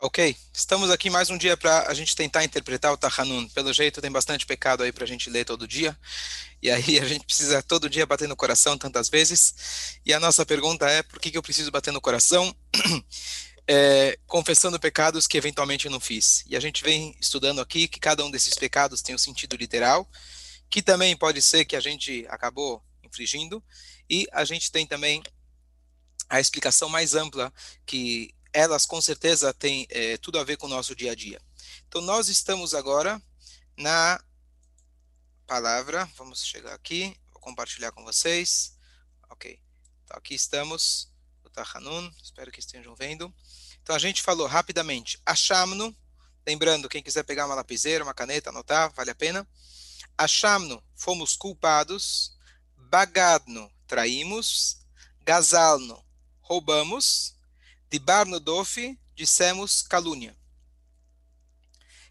Ok, estamos aqui mais um dia para a gente tentar interpretar o Tahanun. Pelo jeito, tem bastante pecado aí para a gente ler todo dia. E aí a gente precisa todo dia bater no coração tantas vezes. E a nossa pergunta é: por que, que eu preciso bater no coração? É, confessando pecados que eventualmente eu não fiz. E a gente vem estudando aqui que cada um desses pecados tem um sentido literal, que também pode ser que a gente acabou infringindo. E a gente tem também a explicação mais ampla que elas com certeza têm é, tudo a ver com o nosso dia a dia. Então, nós estamos agora na palavra, vamos chegar aqui, vou compartilhar com vocês. Ok, então aqui estamos, o Tahanun, espero que estejam vendo. Então, a gente falou rapidamente, achamno, lembrando, quem quiser pegar uma lapiseira, uma caneta, anotar, vale a pena. Achamno, fomos culpados. Bagadno, traímos. Gazalno, roubamos. De Barnodof, dissemos calúnia.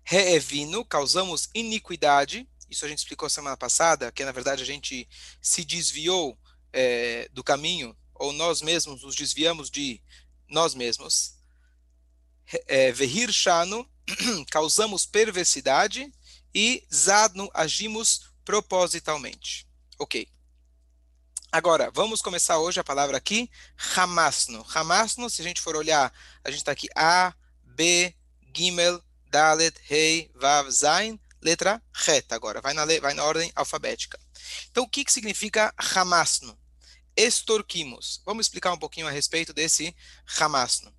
Reevino, causamos iniquidade. Isso a gente explicou semana passada, que na verdade a gente se desviou é, do caminho, ou nós mesmos nos desviamos de nós mesmos. É, Vehir Shano, causamos perversidade. E Zadno, agimos propositalmente. Ok. Agora, vamos começar hoje a palavra aqui, Hamasno. Hamasno, se a gente for olhar, a gente está aqui A, B, Gimel, Dalet, Rei, Vav, Zain, letra reta agora, vai na, vai na ordem alfabética. Então, o que, que significa Hamasno? Extorquimos. Vamos explicar um pouquinho a respeito desse Hamasno.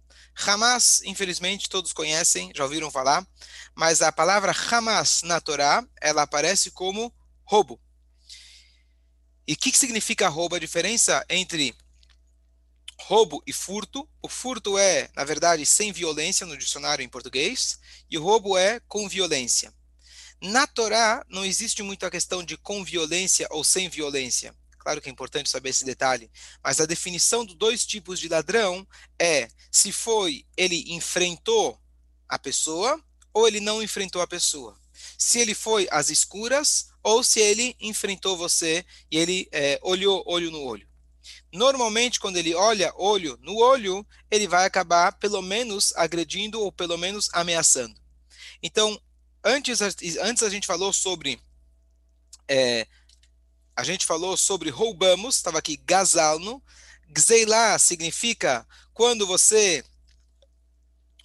Hamas, infelizmente, todos conhecem, já ouviram falar, mas a palavra Hamas na Torá, ela aparece como roubo. E o que, que significa roubo? A diferença entre roubo e furto. O furto é, na verdade, sem violência no dicionário em português, e o roubo é com violência. Na Torá, não existe muito a questão de com violência ou sem violência. Claro que é importante saber esse detalhe, mas a definição dos dois tipos de ladrão é se foi ele enfrentou a pessoa ou ele não enfrentou a pessoa. Se ele foi às escuras ou se ele enfrentou você e ele é, olhou olho no olho. Normalmente, quando ele olha olho no olho, ele vai acabar pelo menos agredindo ou pelo menos ameaçando. Então, antes, antes a gente falou sobre. É, a gente falou sobre roubamos, estava aqui gazalno. Gzeilá significa quando você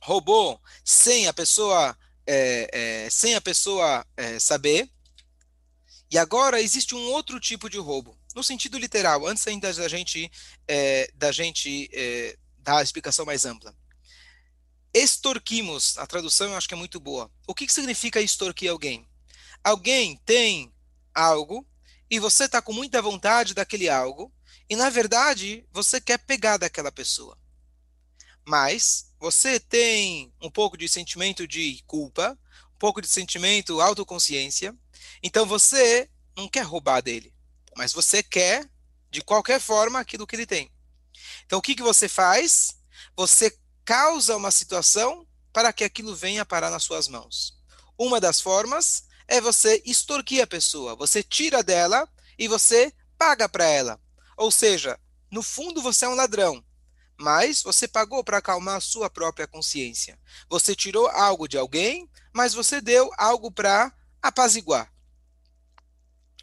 roubou sem a pessoa, é, é, sem a pessoa é, saber. E agora existe um outro tipo de roubo, no sentido literal, antes ainda da gente, é, da gente é, dar a explicação mais ampla. Extorquimos, a tradução eu acho que é muito boa. O que, que significa extorquir alguém? Alguém tem algo e você está com muita vontade daquele algo, e na verdade você quer pegar daquela pessoa. Mas você tem um pouco de sentimento de culpa, pouco de sentimento autoconsciência, então você não quer roubar dele, mas você quer, de qualquer forma, aquilo que ele tem. Então o que, que você faz? Você causa uma situação para que aquilo venha parar nas suas mãos. Uma das formas é você extorquir a pessoa. Você tira dela e você paga para ela. Ou seja, no fundo você é um ladrão, mas você pagou para acalmar a sua própria consciência. Você tirou algo de alguém, mas você deu algo para apaziguar.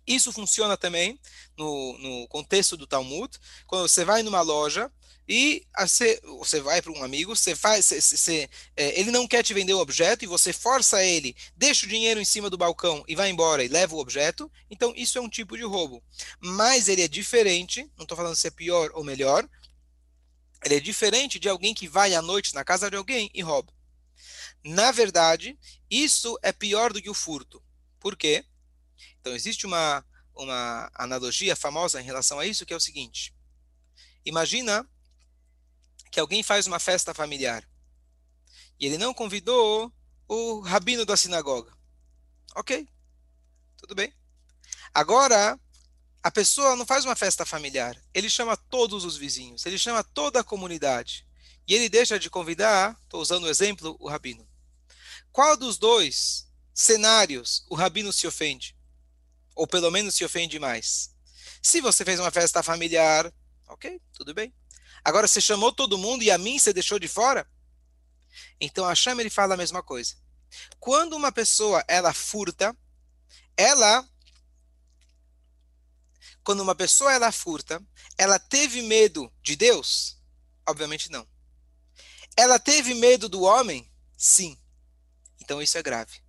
Isso funciona também no, no contexto do Talmud, quando você vai numa loja e você, você vai para um amigo, você faz, você, você, é, ele não quer te vender o objeto e você força ele, deixa o dinheiro em cima do balcão e vai embora e leva o objeto, então isso é um tipo de roubo. Mas ele é diferente, não estou falando se é pior ou melhor, ele é diferente de alguém que vai à noite na casa de alguém e rouba. Na verdade, isso é pior do que o furto. Por quê? Então, existe uma, uma analogia famosa em relação a isso, que é o seguinte. Imagina que alguém faz uma festa familiar e ele não convidou o rabino da sinagoga. Ok, tudo bem. Agora, a pessoa não faz uma festa familiar, ele chama todos os vizinhos, ele chama toda a comunidade. E ele deixa de convidar, estou usando o exemplo, o rabino. Qual dos dois cenários o rabino se ofende? ou pelo menos se ofende mais. Se você fez uma festa familiar, ok, tudo bem. Agora você chamou todo mundo e a mim você deixou de fora? Então Hashem ele fala a mesma coisa. Quando uma pessoa ela furta, ela quando uma pessoa ela furta, ela teve medo de Deus? Obviamente não. Ela teve medo do homem? Sim. Então isso é grave.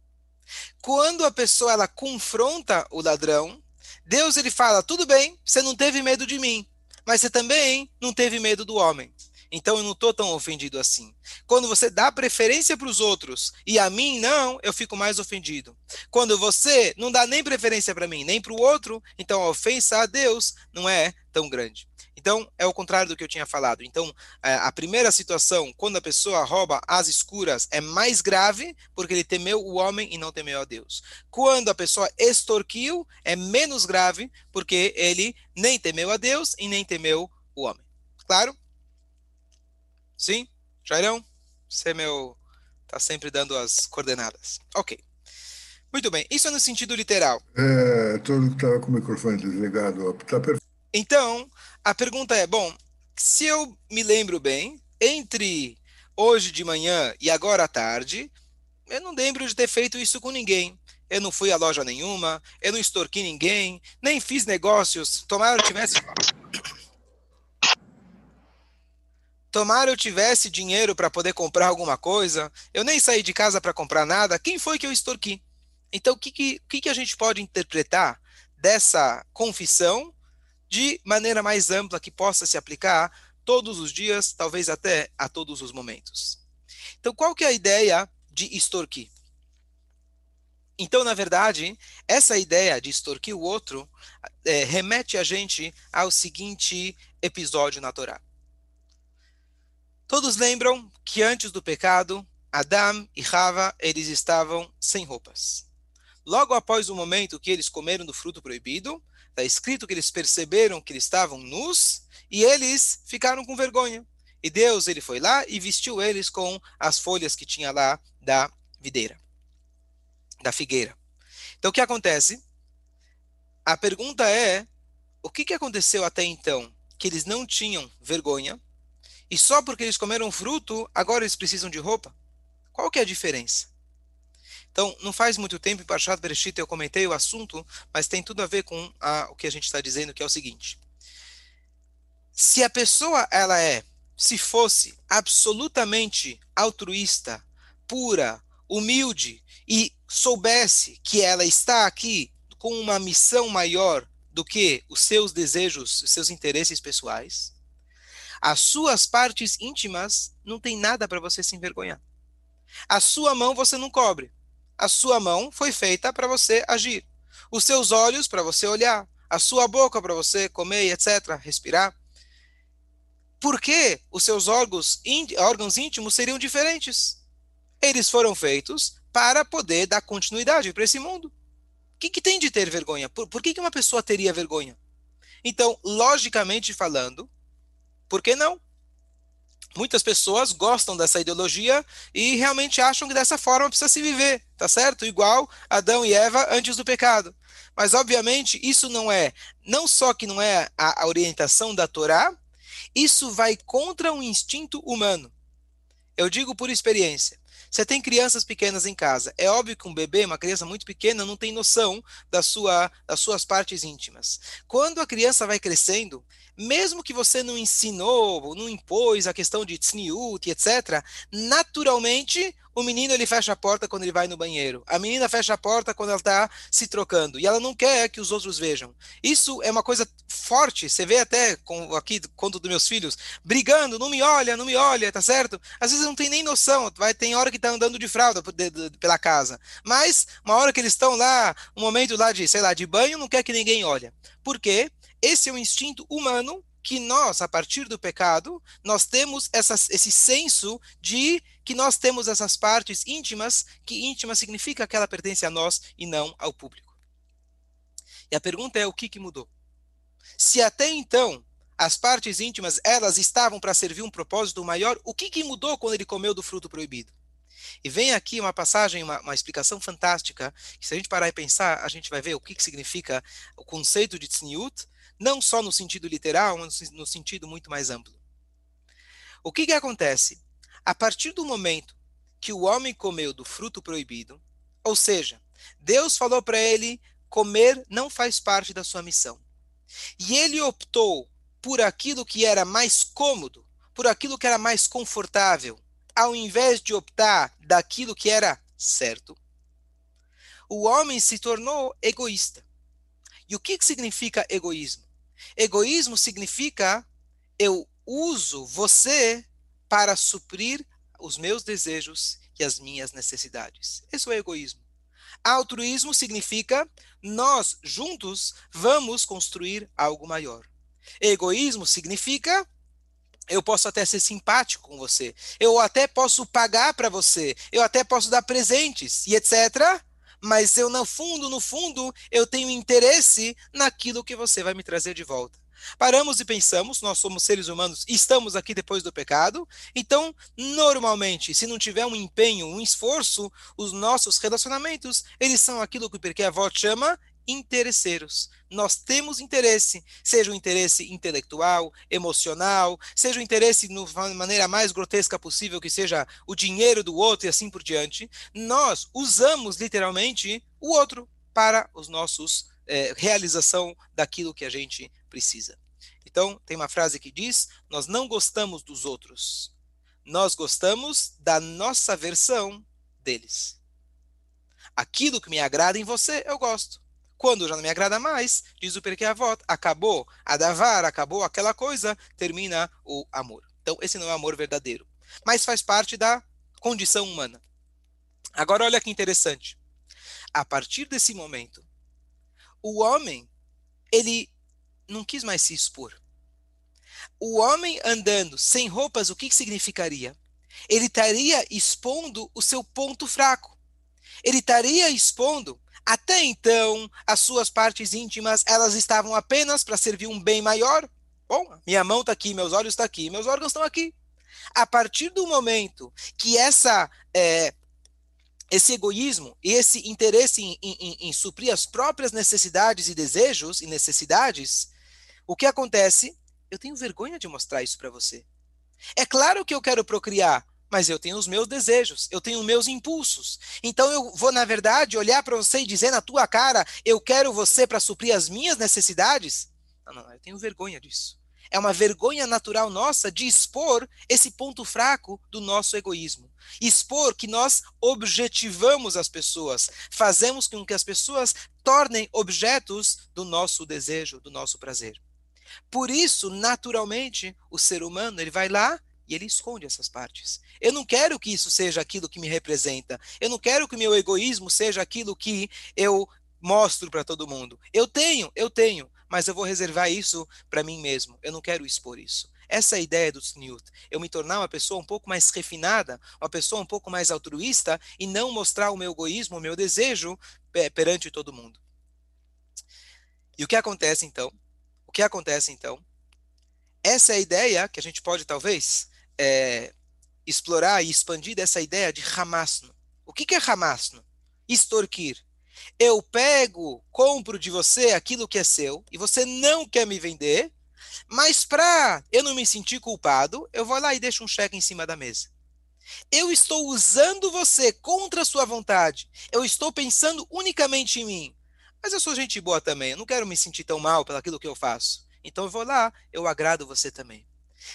Quando a pessoa ela confronta o ladrão, Deus ele fala: "Tudo bem, você não teve medo de mim, mas você também não teve medo do homem. Então eu não estou tão ofendido assim. Quando você dá preferência para os outros e a mim não, eu fico mais ofendido. Quando você não dá nem preferência para mim, nem para o outro, então a ofensa a Deus não é tão grande. Então, é o contrário do que eu tinha falado. Então, é, a primeira situação, quando a pessoa rouba as escuras, é mais grave porque ele temeu o homem e não temeu a Deus. Quando a pessoa extorquiu, é menos grave porque ele nem temeu a Deus e nem temeu o homem. Claro? Sim? Jairão? Você é meu. Tá sempre dando as coordenadas. Ok. Muito bem. Isso é no sentido literal. É, todo estava com o microfone desligado. Tá perfeito. Então, a pergunta é: bom, se eu me lembro bem, entre hoje de manhã e agora à tarde, eu não lembro de ter feito isso com ninguém. Eu não fui a loja nenhuma, eu não extorqui ninguém, nem fiz negócios. Tomara eu tivesse Tomara eu tivesse dinheiro para poder comprar alguma coisa, eu nem saí de casa para comprar nada, quem foi que eu extorqui? Então, o que, que, que a gente pode interpretar dessa confissão de maneira mais ampla que possa se aplicar todos os dias, talvez até a todos os momentos? Então, qual que é a ideia de extorquir? Então, na verdade, essa ideia de extorquir o outro é, remete a gente ao seguinte episódio na Torá. Todos lembram que antes do pecado, Adão e Rava, eles estavam sem roupas. Logo após o momento que eles comeram do fruto proibido, está escrito que eles perceberam que eles estavam nus e eles ficaram com vergonha. E Deus ele foi lá e vestiu eles com as folhas que tinha lá da videira, da figueira. Então o que acontece? A pergunta é: o que, que aconteceu até então? Que eles não tinham vergonha, e só porque eles comeram fruto, agora eles precisam de roupa? Qual que é a diferença? Então, não faz muito tempo, em Parshat Bereshit, eu comentei o assunto, mas tem tudo a ver com a, o que a gente está dizendo, que é o seguinte. Se a pessoa, ela é, se fosse absolutamente altruísta, pura, humilde, e soubesse que ela está aqui com uma missão maior do que os seus desejos, os seus interesses pessoais, as suas partes íntimas não tem nada para você se envergonhar. A sua mão você não cobre. A sua mão foi feita para você agir. Os seus olhos para você olhar. A sua boca para você comer, etc., respirar. Por que os seus órgãos, órgãos íntimos seriam diferentes? Eles foram feitos para poder dar continuidade para esse mundo. O que, que, tem de ter vergonha? Por, por que, que uma pessoa teria vergonha? Então, logicamente falando, por que não? Muitas pessoas gostam dessa ideologia e realmente acham que dessa forma precisa se viver, tá certo? Igual Adão e Eva antes do pecado. Mas, obviamente, isso não é, não só que não é a, orientação da Torá, isso vai contra um instinto humano. Eu digo por experiência. Você tem crianças pequenas em casa. É óbvio que um bebê, uma criança muito pequena, não tem noção da sua, das suas partes íntimas. Quando a criança vai crescendo, mesmo que você não ensinou, não impôs a questão de tzniut, etc., naturalmente o menino ele fecha a porta quando ele vai no banheiro. A menina fecha a porta quando ela está se trocando. E ela não quer que os outros vejam. Isso é uma coisa forte. Você vê até com, aqui, conto dos meus filhos, brigando, não me olha, não me olha, tá certo? Às vezes não tem nem noção. Vai, tem hora que tá andando de fralda pela casa. Mas, uma hora que eles estão lá, um momento lá de, sei lá, de banho, não quer que ninguém olhe. Por quê? Esse é um instinto humano que nós, a partir do pecado, nós temos essa, esse senso de que nós temos essas partes íntimas, que íntima significa que ela pertence a nós e não ao público. E a pergunta é o que, que mudou? Se até então as partes íntimas elas estavam para servir um propósito maior, o que, que mudou quando ele comeu do fruto proibido? E vem aqui uma passagem, uma, uma, explicação fantástica, que se a gente parar e pensar, a gente vai ver o que, que significa o conceito de tzniut, não só no sentido literal, mas no sentido muito mais amplo. O que, que acontece? a partir do momento que o homem comeu do fruto proibido, ou seja, Deus falou para ele comer não faz parte da sua missão. E ele optou por aquilo que era mais cômodo, por aquilo que era mais confortável, ao invés de optar daquilo que era certo. O homem se tornou egoísta. E o que significa egoísmo? Egoísmo significa eu uso você para suprir os meus desejos e as minhas necessidades. Esse é egoísmo. Altruísmo significa nós juntos vamos construir algo maior. Egoísmo significa eu posso até ser simpático com você, eu até posso pagar para você, eu até posso dar presentes e etc. Mas eu, no fundo, no fundo, eu tenho interesse naquilo que você vai me trazer de volta. Paramos e pensamos, nós somos seres humanos, estamos aqui depois do pecado, então, normalmente, se não tiver um empenho, um esforço, os nossos relacionamentos, eles são aquilo que o Perquê Avó chama interesseiros. Nós temos interesse, seja o interesse intelectual, emocional, seja o interesse de uma maneira mais grotesca possível, que seja o dinheiro do outro e assim por diante. Nós usamos literalmente o outro para os nossos é, realização daquilo que a gente precisa. Então, tem uma frase que diz: Nós não gostamos dos outros, nós gostamos da nossa versão deles. Aquilo que me agrada em você, eu gosto. Quando já não me agrada mais, diz o Perkei Avot, acabou a davar, acabou aquela coisa, termina o amor. Então, esse não é o amor verdadeiro. Mas faz parte da condição humana. Agora, olha que interessante. A partir desse momento, o homem, ele não quis mais se expor. O homem andando sem roupas, o que, que significaria? Ele estaria expondo o seu ponto fraco. Ele estaria expondo até então, as suas partes íntimas, elas estavam apenas para servir um bem maior. Bom, minha mão está aqui, meus olhos estão tá aqui, meus órgãos estão aqui. A partir do momento que essa é, esse egoísmo e esse interesse em, em, em, suprir as próprias necessidades e desejos e necessidades, o que acontece? Eu tenho vergonha de mostrar isso para você. É claro que eu quero procriar, mas eu tenho os meus desejos, eu tenho os meus impulsos. Então eu vou, na verdade, olhar para você e dizer na tua cara: eu quero você para suprir as minhas necessidades? Não, não, eu tenho vergonha disso. É uma vergonha natural nossa de expor esse ponto fraco do nosso egoísmo. Expor que nós objetivamos as pessoas, fazemos com que as pessoas tornem objetos do nosso desejo, do nosso prazer. Por isso, naturalmente, o ser humano ele vai lá e ele esconde essas partes. Eu não quero que isso seja aquilo que me representa. Eu não quero que o meu egoísmo seja aquilo que eu mostro para todo mundo. Eu tenho, eu tenho, mas eu vou reservar isso para mim mesmo. Eu não quero expor isso. Essa é a ideia do Tzniut. Eu me tornar uma pessoa um pouco mais refinada, uma pessoa um pouco mais altruísta e não mostrar o meu egoísmo, o meu desejo perante todo mundo. E o que acontece então? O que acontece então? Essa é a ideia que a gente pode talvez é, explorar e expandir dessa ideia de Hamasno. O que, que é Hamasno? Extorquir. Eu pego, compro de você aquilo que é seu e você não quer me vender, mas para eu não me sentir culpado, eu vou lá e deixo um cheque em cima da mesa. Eu estou usando você contra a sua vontade. Eu estou pensando unicamente em mim. Mas eu sou gente boa também. Eu não quero me sentir tão mal pelo aquilo que eu faço. Então eu vou lá, eu agrado você também.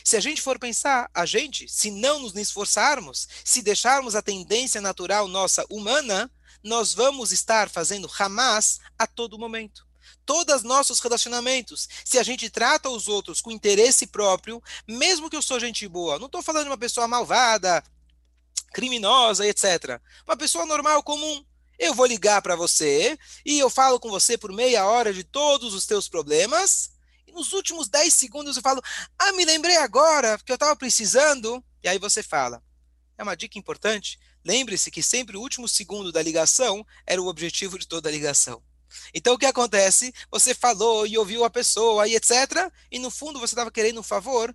Se a gente for pensar, a gente, se não nos esforçarmos, se deixarmos a tendência natural nossa humana, nós vamos estar fazendo Hamas a todo momento. Todos os nossos relacionamentos, se a gente trata os outros com interesse próprio, mesmo que eu sou gente boa, não estou falando de uma pessoa malvada, criminosa, etc. Uma pessoa normal, comum. Eu vou ligar para você e eu falo com você por meia hora de todos os teus problemas nos últimos 10 segundos eu falo, ah, me lembrei agora que eu estava precisando. E aí você fala. É uma dica importante. Lembre-se que sempre o último segundo da ligação era o objetivo de toda a ligação. Então o que acontece? Você falou e ouviu a pessoa e etc. E no fundo você estava querendo um favor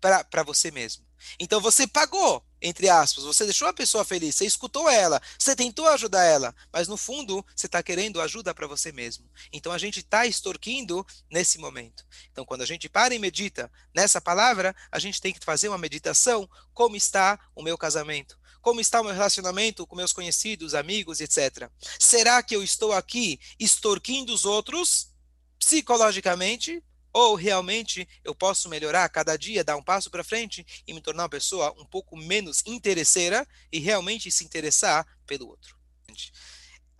para você mesmo. Então você pagou, entre aspas, você deixou a pessoa feliz, você escutou ela, você tentou ajudar ela, mas no fundo você está querendo ajuda para você mesmo. Então a gente está extorquindo nesse momento. Então quando a gente para e medita nessa palavra, a gente tem que fazer uma meditação: como está o meu casamento? Como está o meu relacionamento com meus conhecidos, amigos, etc. Será que eu estou aqui extorquindo os outros psicologicamente ou realmente eu posso melhorar cada dia, dar um passo para frente e me tornar uma pessoa um pouco menos interesseira e realmente se interessar pelo outro.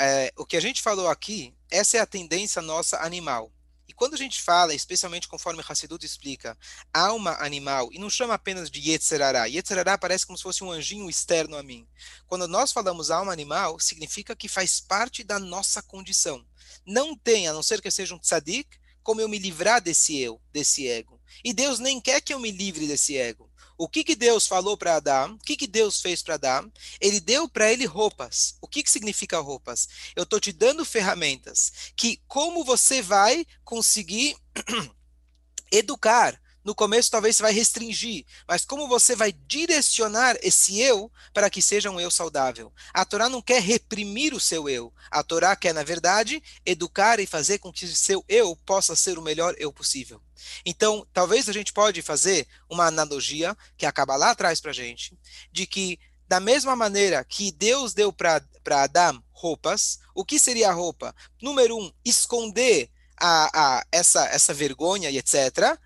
É, o que a gente falou aqui, essa é a tendência nossa animal. E quando a gente fala, especialmente conforme Hassidut explica, alma animal, e não chama apenas de Yetzerará. Yetzerará parece como se fosse um anjinho externo a mim. Quando nós falamos alma animal, significa que faz parte da nossa condição. Não tem, a não ser que eu seja um tzadik, como eu me livrar desse eu, desse ego. E Deus nem quer que eu me livre desse ego. O que, que Deus falou para Adão? O que, que Deus fez para Adão? Ele deu para ele roupas. O que, que significa roupas? Eu estou te dando ferramentas que como você vai conseguir educar no começo talvez você vai restringir, mas como você vai direcionar esse eu para que seja um eu saudável? A Torá não quer reprimir o seu eu. A Torá quer, na verdade, educar e fazer com que seu eu possa ser o melhor eu possível. Então, talvez a gente pode fazer uma analogia que acaba lá atrás para a gente, de que da mesma maneira que Deus deu para Adão roupas, o que seria a roupa? Número um, esconder a, a, essa, essa vergonha e etc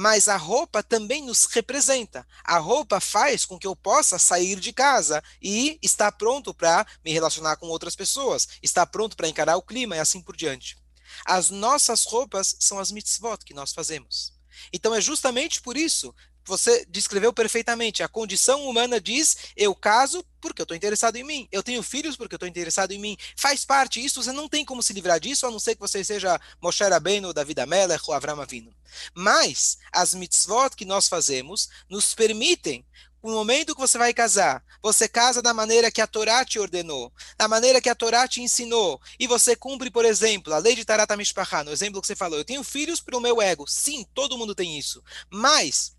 mas a roupa também nos representa. A roupa faz com que eu possa sair de casa e estar pronto para me relacionar com outras pessoas, estar pronto para encarar o clima e assim por diante. As nossas roupas são as mitzvot que nós fazemos. Então é justamente por isso você descreveu perfeitamente. A condição humana diz: eu caso porque eu estou interessado em mim, eu tenho filhos porque eu estou interessado em mim. Faz parte isso, você não tem como se livrar disso, a não ser que você seja Moshe Rabbeinu, David Amelech ou Avram Avinu. Mas as mitzvot que nós fazemos nos permitem no momento que você vai casar, você casa da maneira que a Torá te ordenou, da maneira que a Torá te ensinou, e você cumpre, por exemplo, a lei de Tarat Mishpachá, no exemplo que você falou, eu tenho filhos para o meu ego. Sim, todo mundo tem isso. Mas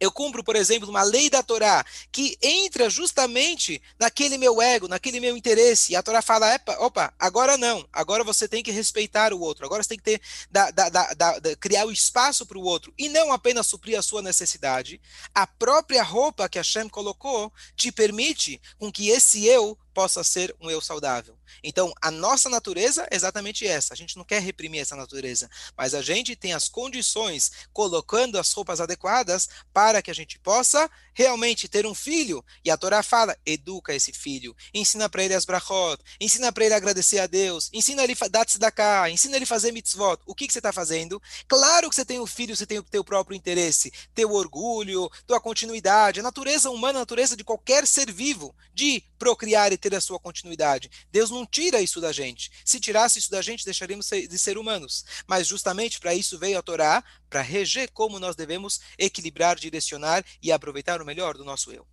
eu cumpro, por exemplo, uma lei da Torá que entra justamente naquele meu ego, naquele meu interesse. E a Torá fala: opa, agora não, agora você tem que respeitar o outro, agora você tem que ter, da, da, da, criar o espaço para o outro e não apenas suprir a sua necessidade. A própria roupa que a Shem colocou te permite com que esse eu possa ser um eu saudável. Então, a nossa natureza é exatamente essa. A gente não quer reprimir essa natureza, mas a gente tem as condições, colocando as roupas adequadas para que a gente possa realmente ter um filho. E a Torá fala: educa esse filho, ensina para ele as brachot, ensina para ele agradecer a Deus, ensina ele dar tzedakah, ensina ele fazer mitzvot. O que, que você está fazendo? Claro que você tem um filho, você tem o teu próprio interesse, teu orgulho, tua continuidade. A natureza humana, a natureza de qualquer ser vivo, de procriar e ter a sua continuidade. Deus não tira isso da gente. Se tirasse isso da gente, deixaríamos de ser humanos. Mas justamente para isso veio a Torá, para reger como nós devemos equilibrar, direcionar e aproveitar o melhor do nosso eu.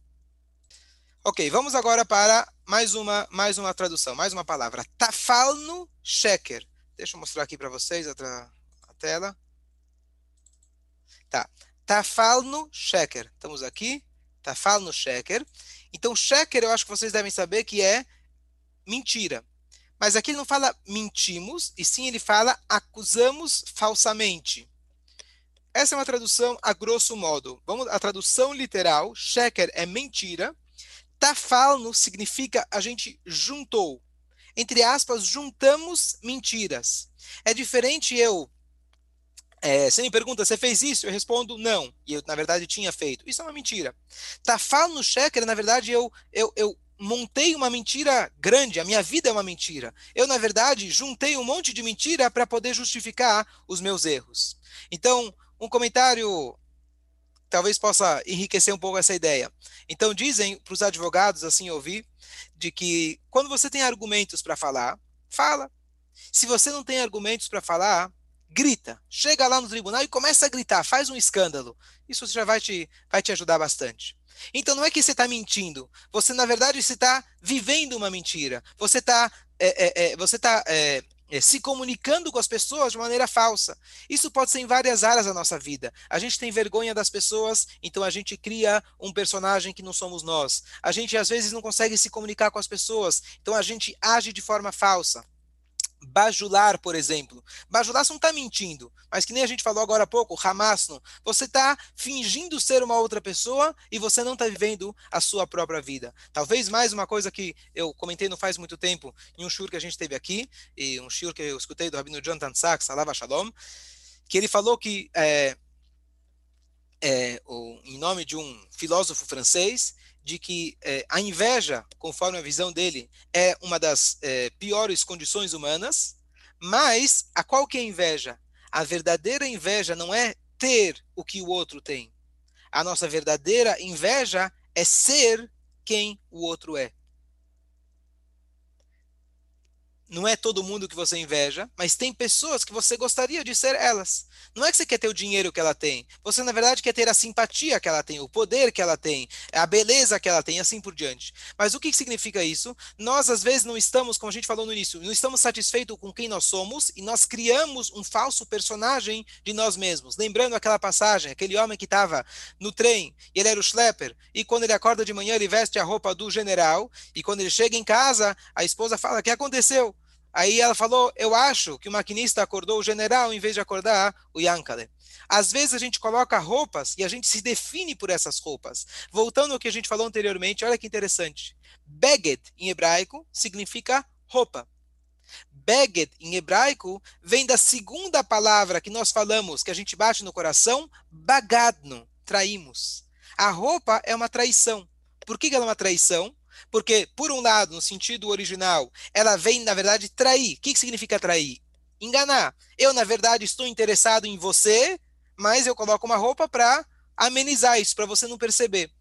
Ok, vamos agora para mais uma, mais uma tradução, mais uma palavra. Tafalno sheker. Deixa eu mostrar aqui para vocês a, a, tela. Tá. Tafalno sheker. Estamos aqui. Tafalno sheker. Então, sheker eu acho que vocês devem saber que é mentira. Mas aqui ele não fala mentimos, e sim ele fala acusamos falsamente. Essa é uma tradução a grosso modo. Vamos a tradução literal, sheker é mentira. Tafalno significa a gente juntou. Entre aspas, juntamos mentiras. É diferente eu é, você me pergunta, você fez isso? Eu respondo, não. E eu, na verdade, tinha feito. Isso é uma mentira. Tafal no sheker, na verdade, eu, eu, eu montei uma mentira grande. A minha vida é uma mentira. Eu, na verdade, juntei um monte de mentira para poder justificar os meus erros. Então, um comentário talvez possa enriquecer um pouco essa ideia. Então, dizem para os advogados, assim ouvi, de que quando você tem argumentos para falar, fala. Se você não tem argumentos para falar, grita, chega lá no tribunal e começa a gritar, faz um escândalo. Isso já vai te, vai te ajudar bastante. Então não é que você está mentindo, você na verdade está vivendo uma mentira. Você está é, é, é, você tá, é, é, se comunicando com as pessoas de maneira falsa. Isso pode ser em várias áreas da nossa vida. A gente tem vergonha das pessoas, então a gente cria um personagem que não somos nós. A gente às vezes não consegue se comunicar com as pessoas, então a gente age de forma falsa bajular, por exemplo. Bajular você não está mentindo, mas que nem a gente falou agora há pouco, Hamasno, você está fingindo ser uma outra pessoa e você não está vivendo a sua própria vida. Talvez mais uma coisa que eu comentei não faz muito tempo, em um shur que a gente teve aqui, e um shur que eu escutei do Rabino Jonathan Sachs, Alava Shalom, que ele falou que, é, é, o, em nome de um filósofo francês, de que é, a inveja, conforme a visão dele, é uma das é, piores condições humanas, mas a qual que é inveja? A verdadeira inveja não é ter o que o outro tem. A nossa verdadeira inveja é ser quem o outro é. Não é todo mundo que você inveja, mas tem pessoas que você gostaria de ser elas. Não é que você quer ter o dinheiro que ela tem. Você, na verdade, quer ter a simpatia que ela tem, o poder que ela tem, a beleza que ela tem, assim por diante. Mas o que significa isso? Nós, às vezes, não estamos, como a gente falou no início, não estamos satisfeitos com quem nós somos e nós criamos um falso personagem de nós mesmos. Lembrando aquela passagem, aquele homem que estava no trem, ele era o schlepper, e quando ele acorda de manhã, ele veste a roupa do general, e quando ele chega em casa, a esposa fala: O que aconteceu? Aí ela falou: Eu acho que o maquinista acordou o general em vez de acordar o Yankale. Às vezes a gente coloca roupas e a gente se define por essas roupas. Voltando ao que a gente falou anteriormente, olha que interessante. Beged em hebraico significa roupa. Beged em hebraico vem da segunda palavra que nós falamos, que a gente bate no coração, bagadno, traímos. A roupa é uma traição. Por que ela é uma traição? Porque, por um lado, no sentido original, ela vem, na verdade, trair. O que, que significa trair? Enganar. Eu, na verdade, estou interessado em você, mas eu coloco uma roupa para amenizar isso, para você não perceber.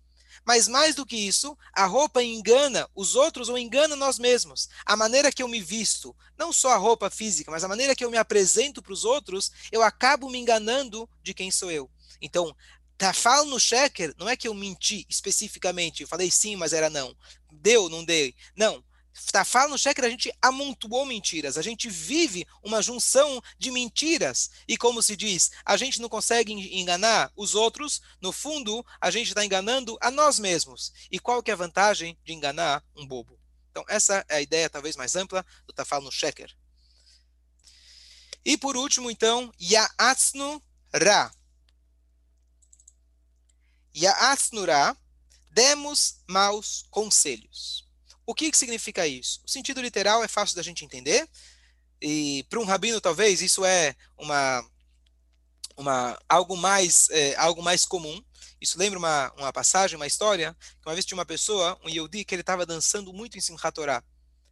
Mas mais do que isso, a roupa engana os outros ou engana nós mesmos. A maneira que eu me visto, não só a roupa física, mas a maneira que eu me apresento para os outros, eu acabo me enganando de quem sou eu. Então, Tafal no checker não é que eu menti especificamente, eu falei sim, mas era não. Deu, não dei. Não. Tafal no checker a gente amontoou mentiras, a gente vive uma junção de mentiras. E como se diz, a gente não consegue enganar os outros, no fundo, a gente está enganando a nós mesmos. E qual que é a vantagem de enganar um bobo? Então, essa é a ideia talvez mais ampla do Tafal no checker. E por último, então, Ya'atznu Ra e a asnurá, demos maus conselhos. O que, que significa isso? O sentido literal é fácil da gente entender, e para um rabino talvez isso é uma, uma algo mais é, algo mais comum. Isso lembra uma, uma passagem, uma história, que uma vez tinha uma pessoa, um Yehudi, que ele estava dançando muito em Simchat Torah.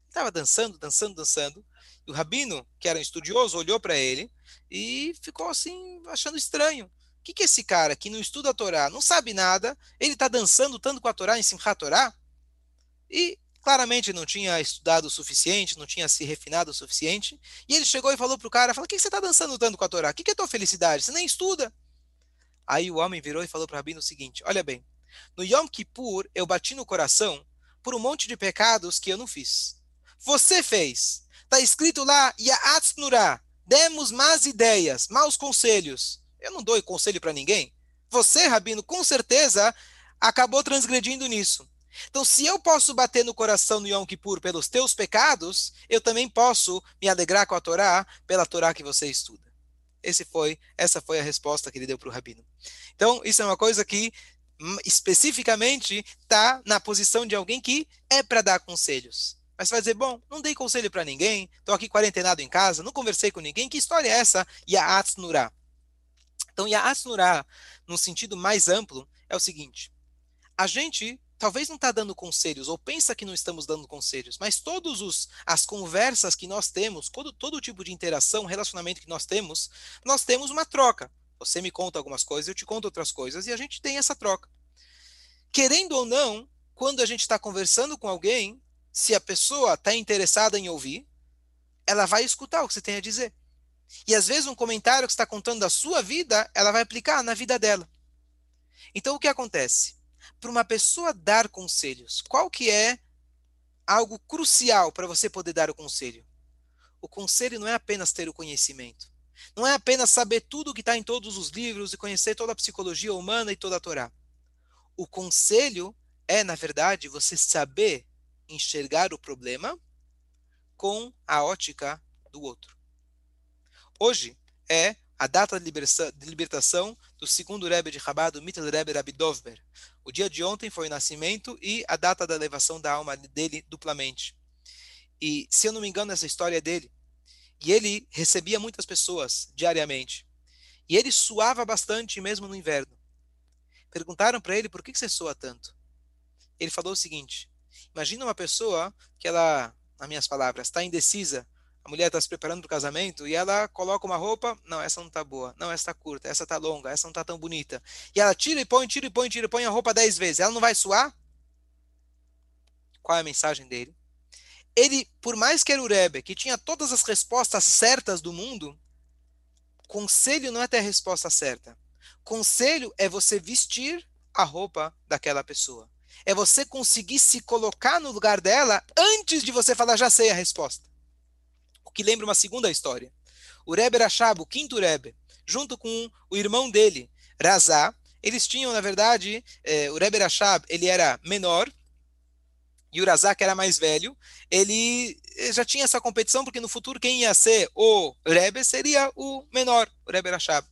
Estava dançando, dançando, dançando. E o rabino, que era um estudioso, olhou para ele e ficou assim, achando estranho que, que esse cara que não estuda a Torá, não sabe nada, ele está dançando tanto com a Torá em Simchat Torá? E claramente não tinha estudado o suficiente, não tinha se refinado o suficiente. E ele chegou e falou para o cara, falou, o que, que você está dançando tanto com a Torá? O que, que é tua felicidade? Você nem estuda. Aí o homem virou e falou para o Rabino o seguinte, olha bem, no Yom Kippur eu bati no coração por um monte de pecados que eu não fiz. Você fez. Está escrito lá, Ya'atz Nurah, demos más ideias, maus conselhos. Eu não dou conselho para ninguém. Você, Rabino, com certeza acabou transgredindo nisso. Então, se eu posso bater no coração no Yom Kippur pelos teus pecados, eu também posso me alegrar com a Torá pela Torá que você estuda. Esse foi, essa foi a resposta que ele deu para o Rabino. Então, isso é uma coisa que hum, especificamente está na posição de alguém que é para dar conselhos. Mas vai dizer, bom, não dei conselho para ninguém, estou aqui quarentenado em casa, não conversei com ninguém, que história é essa? Ya'atz Nurah. Então, Ya'as Nurah, no sentido mais amplo, é o seguinte: a gente talvez não está dando conselhos, ou pensa que não estamos dando conselhos, mas todas as conversas que nós temos, todo, todo tipo de interação, relacionamento que nós temos, nós temos uma troca. Você me conta algumas coisas, eu te conto outras coisas, e a gente tem essa troca. Querendo ou não, quando a gente está conversando com alguém, se a pessoa está interessada em ouvir, ela vai escutar o que você tem a dizer. E às vezes um comentário que está contando da sua vida, ela vai aplicar na vida dela. Então o que acontece? Para uma pessoa dar conselhos, qual que é algo crucial para você poder dar o conselho? o conselho não é apenas ter o conhecimento. Não é apenas saber tudo o que está em todos os livros e conhecer toda a psicologia humana e toda a Torá. O conselho é, na verdade, você saber enxergar o problema com a ótica do outro. Hoje é a data de libertação do segundo Rebbe de Chabad, o Mittel Rebbe Rabbi Dovber. O dia de ontem foi o nascimento e a data da elevação da alma dele duplamente. E, se eu não me engano, essa história é dele. E ele recebia muitas pessoas diariamente. E ele suava bastante mesmo no inverno. Perguntaram para ele por que você soa tanto. Ele falou o seguinte: imagina uma pessoa que ela, nas minhas palavras, está indecisa a mulher está se preparando para o casamento e ela coloca uma roupa, não, essa não está boa, não, essa está curta, essa está longa, essa não está tão bonita. E ela tira e põe, tira e põe, tira e põe a roupa dez vezes. Ela não vai suar? Qual é a mensagem dele? Ele, por mais que era o Rebbe, que tinha todas as respostas certas do mundo, conselho não é ter a resposta certa. Conselho é você vestir a roupa daquela pessoa. É você conseguir se colocar no lugar dela antes de você falar, já sei a resposta que lembra uma segunda história. O Rebbe Rashab, o quinto Rebbe, junto com o irmão dele, Razá, eles tinham, na verdade, eh, o Rebbe Rashab, ele era menor, e o Razá, que era mais velho, ele eh, já tinha essa competição, porque no futuro quem ia ser o Rebbe seria o menor, o Rebbe Rashab.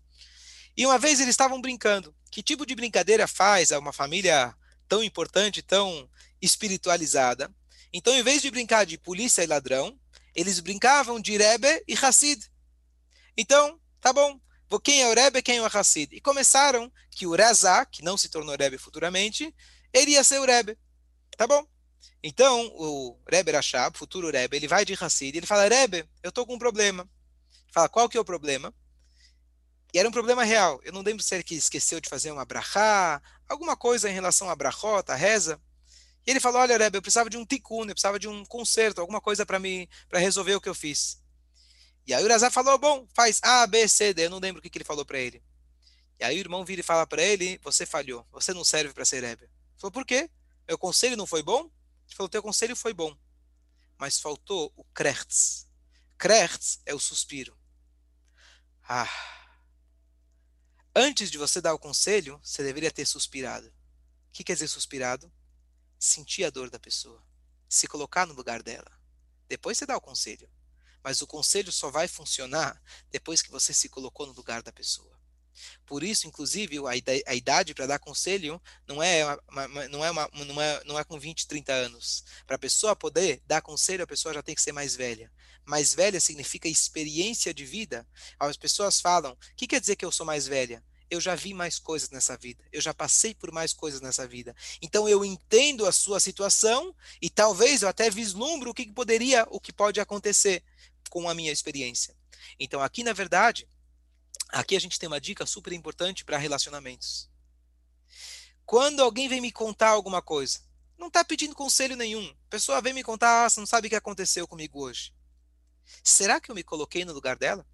E uma vez eles estavam brincando. Que tipo de brincadeira faz a uma família tão importante, tão espiritualizada? Então, em vez de brincar de polícia e ladrão, eles brincavam de Rebbe e Hassid. Então, tá bom. Quem é o Rebbe, quem é o Hassid? E começaram que o Razá, que não se tornou Rebbe futuramente, ele ia ser o Rebbe. Tá bom. Então, o Rebbe Rashab, futuro Rebbe, ele vai de Hassid ele fala, Rebbe, eu tô com um problema. Fala, qual que é o problema? E era um problema real. Eu não lembro se ele esqueceu de fazer uma brachá, alguma coisa em relação a brachota, a reza. E ele falou: Olha, Rebbe, eu precisava de um tikkun, eu precisava de um conserto, alguma coisa para me para resolver o que eu fiz. E aí o Urazá falou: Bom, faz A, B, C, D. Eu não lembro o que, que ele falou para ele. E aí o irmão vira e fala para ele: Você falhou, você não serve para ser Rebbe. Ele falou: Por quê? Meu conselho não foi bom? Ele falou: Teu conselho foi bom, mas faltou o krechts. Krechts é o suspiro. Ah. Antes de você dar o conselho, você deveria ter suspirado. O que quer dizer suspirado? Sentir a dor da pessoa, se colocar no lugar dela. Depois você dá o conselho. Mas o conselho só vai funcionar depois que você se colocou no lugar da pessoa. Por isso, inclusive, a idade para dar conselho não é, uma, não, é uma, não, é, não é com 20, 30 anos. Para a pessoa poder dar conselho, a pessoa já tem que ser mais velha. Mais velha significa experiência de vida. As pessoas falam: o que quer dizer que eu sou mais velha? Eu já vi mais coisas nessa vida, eu já passei por mais coisas nessa vida. Então eu entendo a sua situação e talvez eu até vislumbro o que poderia, o que pode acontecer com a minha experiência. Então aqui na verdade, aqui a gente tem uma dica super importante para relacionamentos. Quando alguém vem me contar alguma coisa, não está pedindo conselho nenhum. A pessoa vem me contar, ah, você não sabe o que aconteceu comigo hoje. Será que eu me coloquei no lugar dela?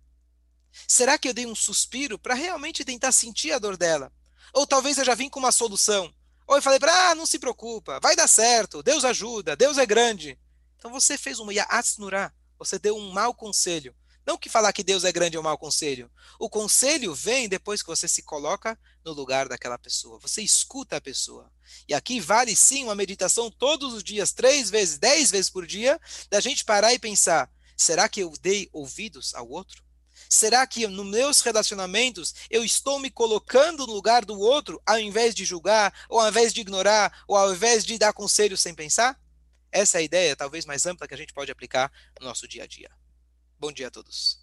Será que eu dei um suspiro para realmente tentar sentir a dor dela? Ou talvez eu já vim com uma solução. Ou eu falei para ah, não se preocupa, vai dar certo, Deus ajuda, Deus é grande. Então você fez um ya'atsnurá, você deu um mau conselho. Não que falar que Deus é grande é um mau conselho. O conselho vem depois que você se coloca no lugar daquela pessoa. Você escuta a pessoa. E aqui vale sim uma meditação todos os dias, três vezes, dez vezes por dia, da gente parar e pensar: será que eu dei ouvidos ao outro? Será que nos meus relacionamentos eu estou me colocando no lugar do outro ao invés de julgar, ou ao invés de ignorar, ou ao invés de dar conselhos sem pensar? Essa é a ideia, talvez mais ampla, que a gente pode aplicar no nosso dia a dia. Bom dia a todos.